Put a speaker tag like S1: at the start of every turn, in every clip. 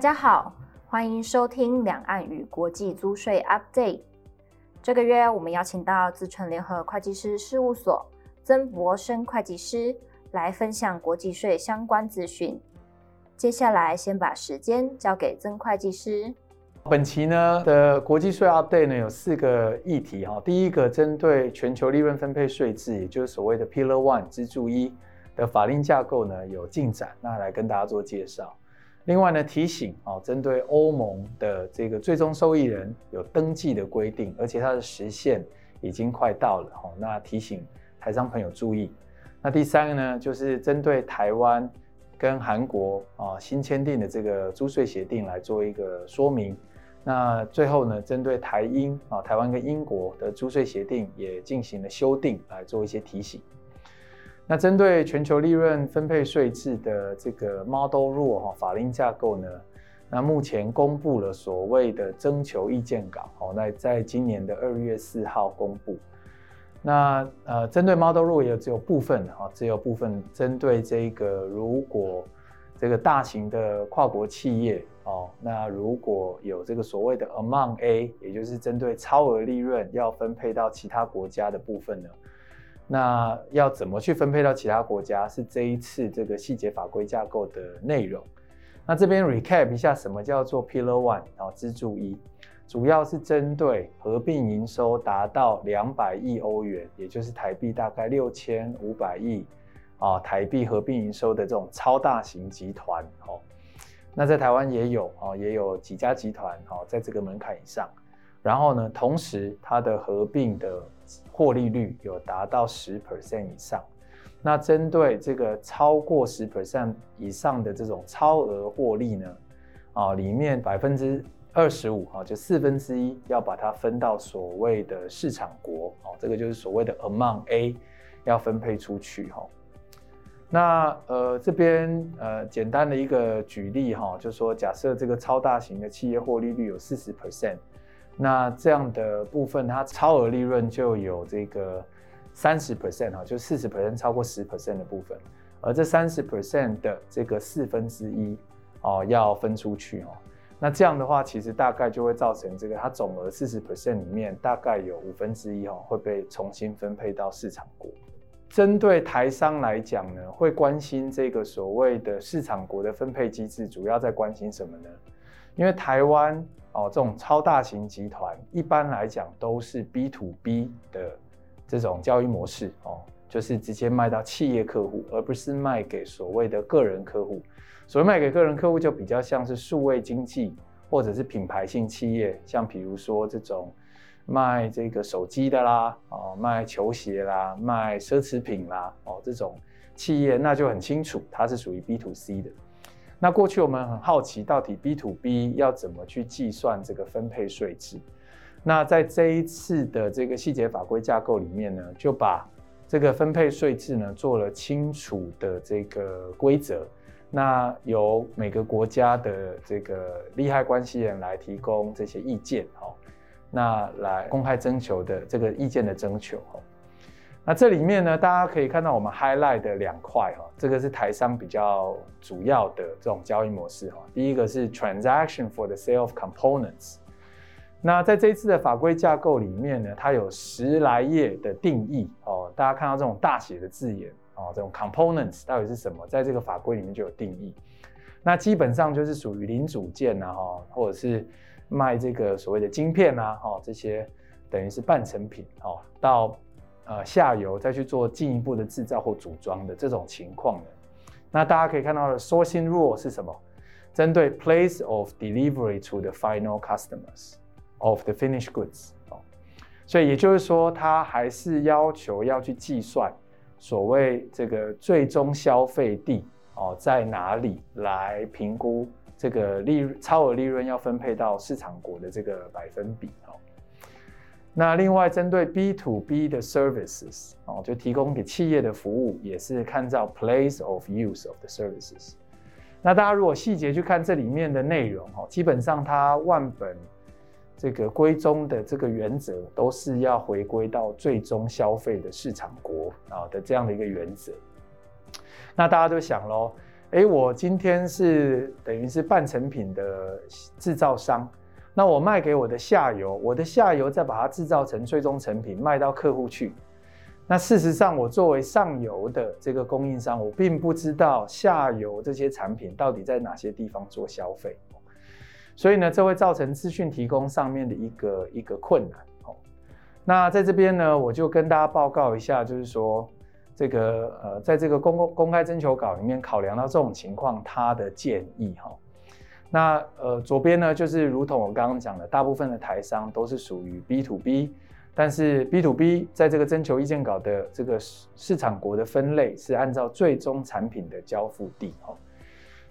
S1: 大家好，欢迎收听两岸与国际租税 Update。这个月我们邀请到资诚联合会计师事务所曾博生会计师来分享国际税相关资讯。接下来先把时间交给曾会计师。
S2: 本期呢的国际税 Update 呢有四个议题哈，第一个针对全球利润分配税制，也就是所谓的 Pillar One 支柱一的法令架构呢有进展，那来跟大家做介绍。另外呢，提醒啊，针对欧盟的这个最终受益人有登记的规定，而且它的时限已经快到了哦，那提醒台商朋友注意。那第三个呢，就是针对台湾跟韩国啊新签订的这个租税协定来做一个说明。那最后呢，针对台英啊台湾跟英国的租税协定也进行了修订，来做一些提醒。那针对全球利润分配税制的这个 Model Rule 哈法令架构呢，那目前公布了所谓的征求意见稿，哦，那在今年的二月四号公布。那呃，针对 Model Rule 也只有部分哈，只有部分针对这个如果这个大型的跨国企业哦，那如果有这个所谓的 Amount A，也就是针对超额利润要分配到其他国家的部分呢。那要怎么去分配到其他国家，是这一次这个细节法规架构的内容。那这边 recap 一下，什么叫做 Pillar One 啊？支柱一，主要是针对合并营收达到两百亿欧元，也就是台币大概六千五百亿啊，台币合并营收的这种超大型集团哦。那在台湾也有啊，也有几家集团哦，在这个门槛以上。然后呢，同时它的合并的获利率有达到十 percent 以上。那针对这个超过十 percent 以上的这种超额获利呢，啊，里面百分之二十五啊，就四分之一要把它分到所谓的市场国，哦，这个就是所谓的 Amount A 要分配出去哈。那呃这边呃简单的一个举例哈，就是说假设这个超大型的企业获利率有四十 percent。那这样的部分，它超额利润就有这个三十 percent 哈，就四十 percent 超过十 percent 的部分，而这三十 percent 的这个四分之一哦要分出去哦。那这样的话，其实大概就会造成这个它总额四十 percent 里面大概有五分之一哈会被重新分配到市场国。针对台商来讲呢，会关心这个所谓的市场国的分配机制，主要在关心什么呢？因为台湾。哦，这种超大型集团一般来讲都是 B to B 的这种交易模式哦，就是直接卖到企业客户，而不是卖给所谓的个人客户。所谓卖给个人客户，就比较像是数位经济或者是品牌性企业，像比如说这种卖这个手机的啦，哦，卖球鞋啦，卖奢侈品啦，哦，这种企业那就很清楚，它是属于 B to C 的。那过去我们很好奇，到底 B to B 要怎么去计算这个分配税制？那在这一次的这个细节法规架构里面呢，就把这个分配税制呢做了清楚的这个规则。那由每个国家的这个利害关系人来提供这些意见，哦，那来公开征求的这个意见的征求，哦。那这里面呢，大家可以看到我们 highlight 的两块哈，这个是台商比较主要的这种交易模式哈。第一个是 transaction for the sale of components。那在这一次的法规架构里面呢，它有十来页的定义哦。大家看到这种大写的字眼哦，这种 components 到底是什么，在这个法规里面就有定义。那基本上就是属于零组件呐哈，或者是卖这个所谓的晶片呐哈，这些等于是半成品哦，到。呃，下游再去做进一步的制造或组装的这种情况呢，那大家可以看到的 sourcing rule 是什么？针对 place of delivery to the final customers of the finished goods 哦，所以也就是说，它还是要求要去计算所谓这个最终消费地哦在哪里来评估这个利超额利润要分配到市场国的这个百分比哦。那另外针对 B to B 的 services 哦，就提供给企业的服务，也是看照 place of use of the services。那大家如果细节去看这里面的内容哦，基本上它万本这个归宗的这个原则，都是要回归到最终消费的市场国啊的这样的一个原则。那大家都想喽，哎，我今天是等于是半成品的制造商，那我卖给我的下游，我的下游再把它制造成最终成品卖到客户去。那事实上，我作为上游的这个供应商，我并不知道下游这些产品到底在哪些地方做消费，所以呢，这会造成资讯提供上面的一个一个困难。哦，那在这边呢，我就跟大家报告一下，就是说这个呃，在这个公公公开征求稿里面考量到这种情况，他的建议哈。那呃，左边呢，就是如同我刚刚讲的，大部分的台商都是属于 B to B。但是 B to B 在这个征求意见稿的这个市场国的分类是按照最终产品的交付地哦。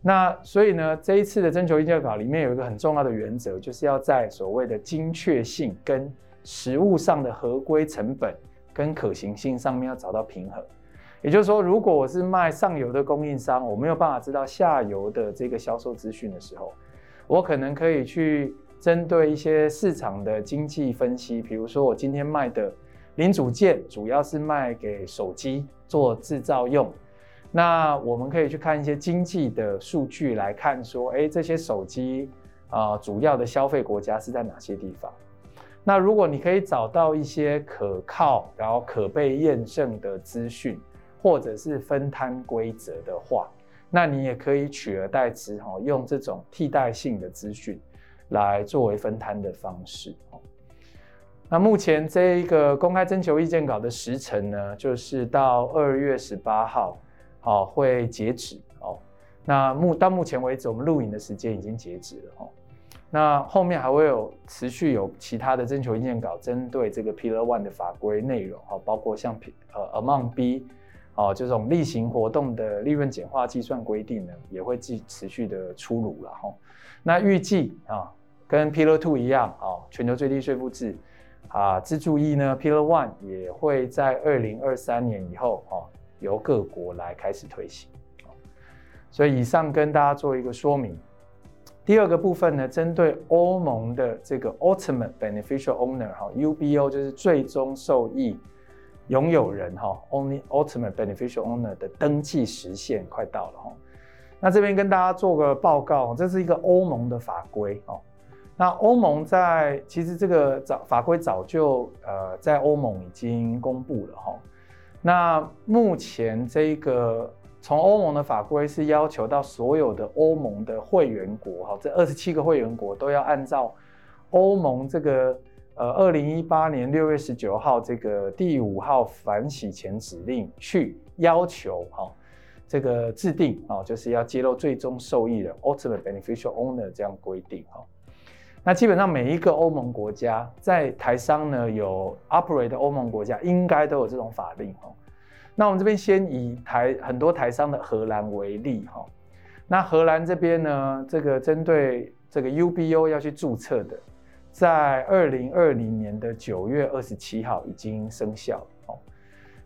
S2: 那所以呢，这一次的征求意见稿里面有一个很重要的原则，就是要在所谓的精确性跟实物上的合规成本跟可行性上面要找到平衡。也就是说，如果我是卖上游的供应商，我没有办法知道下游的这个销售资讯的时候，我可能可以去。针对一些市场的经济分析，比如说我今天卖的零组件主要是卖给手机做制造用，那我们可以去看一些经济的数据来看说，哎，这些手机啊主要的消费国家是在哪些地方？那如果你可以找到一些可靠然后可被验证的资讯，或者是分摊规则的话，那你也可以取而代之哈，用这种替代性的资讯。来作为分摊的方式。那目前这一个公开征求意见稿的时程呢，就是到二月十八号，好会截止哦。那目到目前为止，我们录影的时间已经截止了哦。那后面还会有持续有其他的征求意见稿，针对这个 Pillar One 的法规内容，哈，包括像呃 Amount B，哦这种例行活动的利润简化计算规定呢，也会继持续的出炉了哈。那预计啊，跟 Pillar Two 一样啊，全球最低税负制啊，支柱一呢，Pillar One 也会在二零二三年以后啊，由各国来开始推行。所以以上跟大家做一个说明。第二个部分呢，针对欧盟的这个 Ultimate Beneficial Owner 哈，UBO 就是最终受益拥有人哈，Only Ultimate Beneficial Owner 的登记时限快到了哈。那这边跟大家做个报告，这是一个欧盟的法规哦。那欧盟在其实这个早法规早就呃在欧盟已经公布了哈。那目前这个从欧盟的法规是要求到所有的欧盟的会员国哈，这二十七个会员国都要按照欧盟这个呃二零一八年六月十九号这个第五号反洗钱指令去要求哈。这个制定啊，就是要揭露最终受益人 （ultimate beneficial owner） 这样规定哈。那基本上每一个欧盟国家在台商呢有 operate 的欧盟国家应该都有这种法令哈。那我们这边先以台很多台商的荷兰为例哈。那荷兰这边呢，这个针对这个 UBO 要去注册的，在二零二零年的九月二十七号已经生效哦。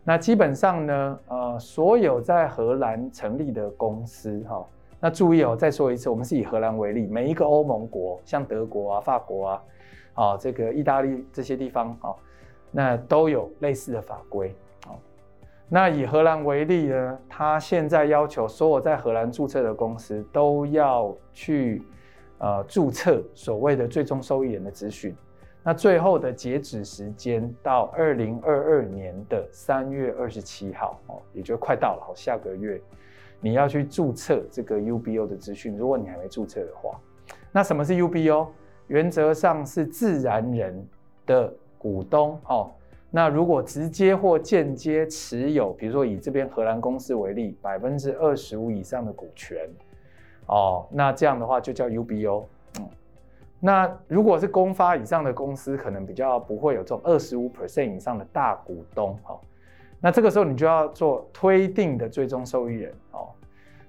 S2: 那基本上呢，呃，所有在荷兰成立的公司，哈，那注意哦，再说一次，我们是以荷兰为例，每一个欧盟国，像德国啊、法国啊，啊，这个意大利这些地方，啊，那都有类似的法规，哦，那以荷兰为例呢，他现在要求所有在荷兰注册的公司都要去，呃，注册所谓的最终受益人的资讯。那最后的截止时间到二零二二年的三月二十七号哦，也就快到了。下个月你要去注册这个 UBO 的资讯。如果你还没注册的话，那什么是 UBO？原则上是自然人的股东哦。那如果直接或间接持有，比如说以这边荷兰公司为例，百分之二十五以上的股权哦，那这样的话就叫 UBO。嗯那如果是公发以上的公司，可能比较不会有这种二十五 percent 以上的大股东哦。那这个时候你就要做推定的最终受益人哦。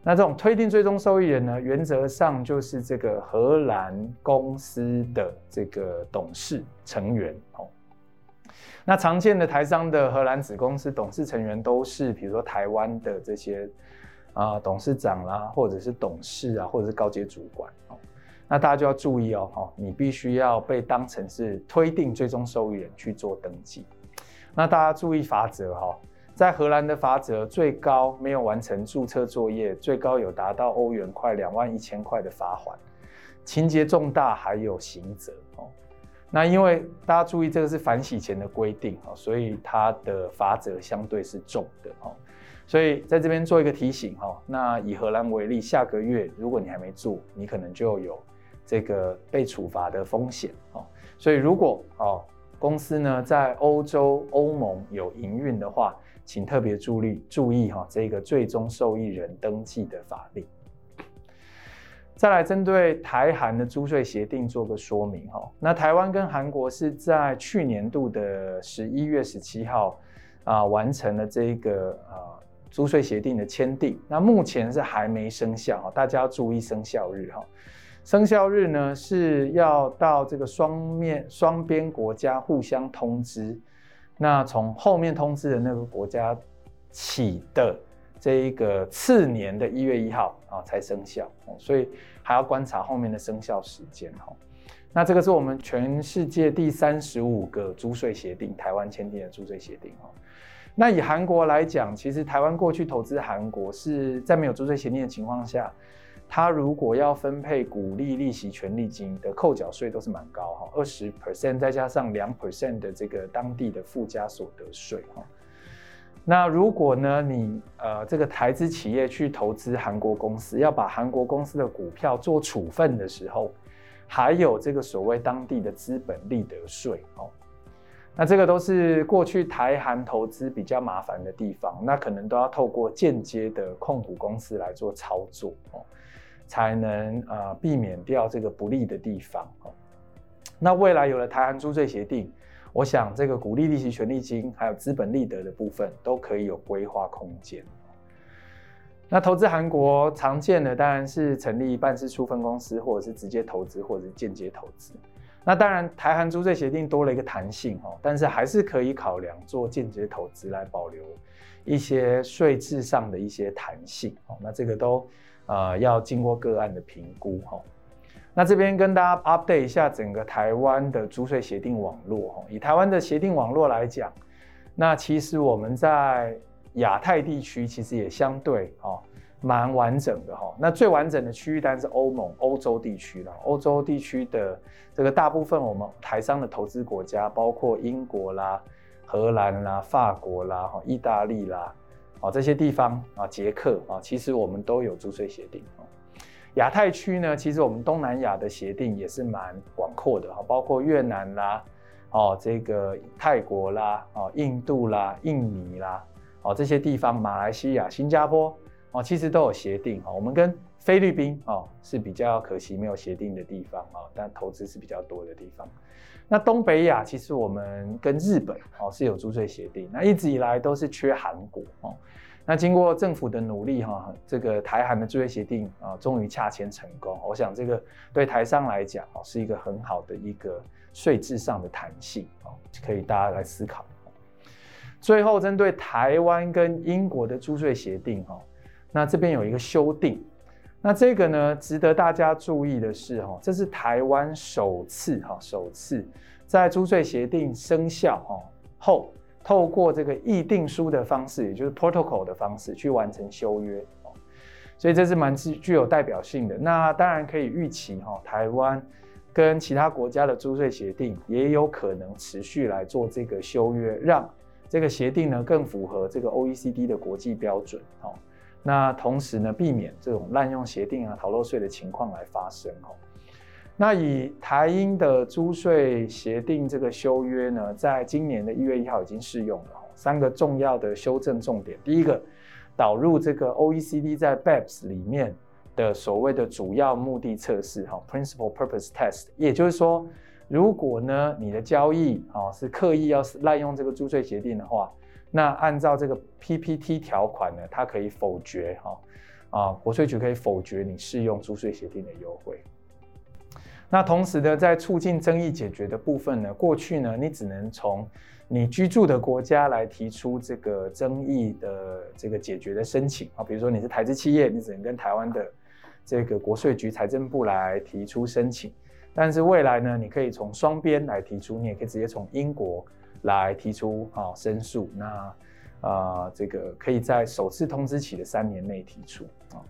S2: 那这种推定最终受益人呢，原则上就是这个荷兰公司的这个董事成员哦。那常见的台商的荷兰子公司董事成员都是，比如说台湾的这些啊董事长啦，或者是董事啊，或者是高阶主管哦。那大家就要注意哦，你必须要被当成是推定最终受益人去做登记。那大家注意法则哈，在荷兰的罚则最高没有完成注册作业，最高有达到欧元快两万一千块的罚款，情节重大还有刑责哦。那因为大家注意，这个是反洗钱的规定哦，所以它的罚则相对是重的哦。所以在这边做一个提醒哈，那以荷兰为例，下个月如果你还没做，你可能就有这个被处罚的风险哦。所以如果哦公司呢在欧洲欧盟有营运的话，请特别注意注意哈这个最终受益人登记的法令。再来针对台韩的租税协定做个说明哈，那台湾跟韩国是在去年度的十一月十七号啊完成了这个啊租税协定的签订，那目前是还没生效，大家要注意生效日哈，生效日呢是要到这个双面双边国家互相通知，那从后面通知的那个国家起的。这一个次年的一月一号啊才生效，所以还要观察后面的生效时间哈。那这个是我们全世界第三十五个租税协定，台湾签订的租税协定哈。那以韩国来讲，其实台湾过去投资韩国是在没有租税协定的情况下，它如果要分配股利、利息、权利金的扣缴税都是蛮高哈，二十 percent 再加上两 percent 的这个当地的附加所得税哈。那如果呢，你呃这个台资企业去投资韩国公司，要把韩国公司的股票做处分的时候，还有这个所谓当地的资本利得税哦，那这个都是过去台韩投资比较麻烦的地方，那可能都要透过间接的控股公司来做操作哦，才能呃避免掉这个不利的地方哦。那未来有了台韩租税协定。我想这个股利、利息、权利金，还有资本利得的部分，都可以有规划空间。那投资韩国常见的当然是成立办事处分公司，或者是直接投资，或者是间接投资。那当然台韩租税协定多了一个弹性哦，但是还是可以考量做间接投资来保留一些税制上的一些弹性哦。那这个都呃要经过个案的评估哈。那这边跟大家 update 一下整个台湾的租税协定网络哈，以台湾的协定网络来讲，那其实我们在亚太地区其实也相对哈蛮完整的哈。那最完整的区域当然是欧盟欧洲地区了，欧洲地区的这个大部分我们台商的投资国家，包括英国啦、荷兰啦、法国啦、哈意大利啦，啊这些地方啊，捷克啊，其实我们都有租税协定。亚太区呢，其实我们东南亚的协定也是蛮广阔的哈，包括越南啦，哦，这个泰国啦，哦，印度啦，印尼啦，哦，这些地方，马来西亚、新加坡，哦，其实都有协定哈。我们跟菲律宾哦是比较可惜没有协定的地方啊，但投资是比较多的地方。那东北亚其实我们跟日本哦是有租税协定，那一直以来都是缺韩国哦。那经过政府的努力，哈，这个台韩的租税协定啊，终于洽签成功。我想这个对台商来讲，哦，是一个很好的一个税制上的弹性，哦，可以大家来思考。最后，针对台湾跟英国的租税协定，哈，那这边有一个修订。那这个呢，值得大家注意的是，哈，这是台湾首次，哈，首次在租税协定生效，哈后。透过这个议定书的方式，也就是 protocol 的方式去完成修约，所以这是蛮具具有代表性的。那当然可以预期哈，台湾跟其他国家的租税协定也有可能持续来做这个修约，让这个协定呢更符合这个 OECD 的国际标准。那同时呢，避免这种滥用协定啊、逃漏税的情况来发生。那以台英的租税协定这个修约呢，在今年的一月一号已经适用了。三个重要的修正重点，第一个，导入这个 OECD 在 BEPS 里面的所谓的主要目的测试，哈，Principal Purpose Test，也就是说，如果呢你的交易啊是刻意要滥用这个租税协定的话，那按照这个 PPT 条款呢，它可以否决哈啊，国税局可以否决你适用租税协定的优惠。那同时呢，在促进争议解决的部分呢，过去呢，你只能从你居住的国家来提出这个争议的这个解决的申请啊，比如说你是台资企业，你只能跟台湾的这个国税局、财政部来提出申请。但是未来呢，你可以从双边来提出，你也可以直接从英国来提出啊申诉。那呃，这个可以在首次通知起的三年内提出啊。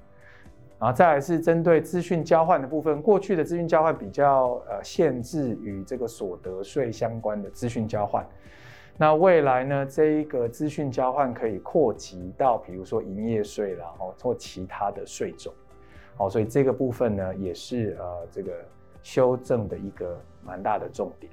S2: 然后再来是针对资讯交换的部分，过去的资讯交换比较呃限制于这个所得税相关的资讯交换。那未来呢，这一个资讯交换可以扩及到，比如说营业税，然后或其他的税种。好，所以这个部分呢，也是呃这个修正的一个蛮大的重点。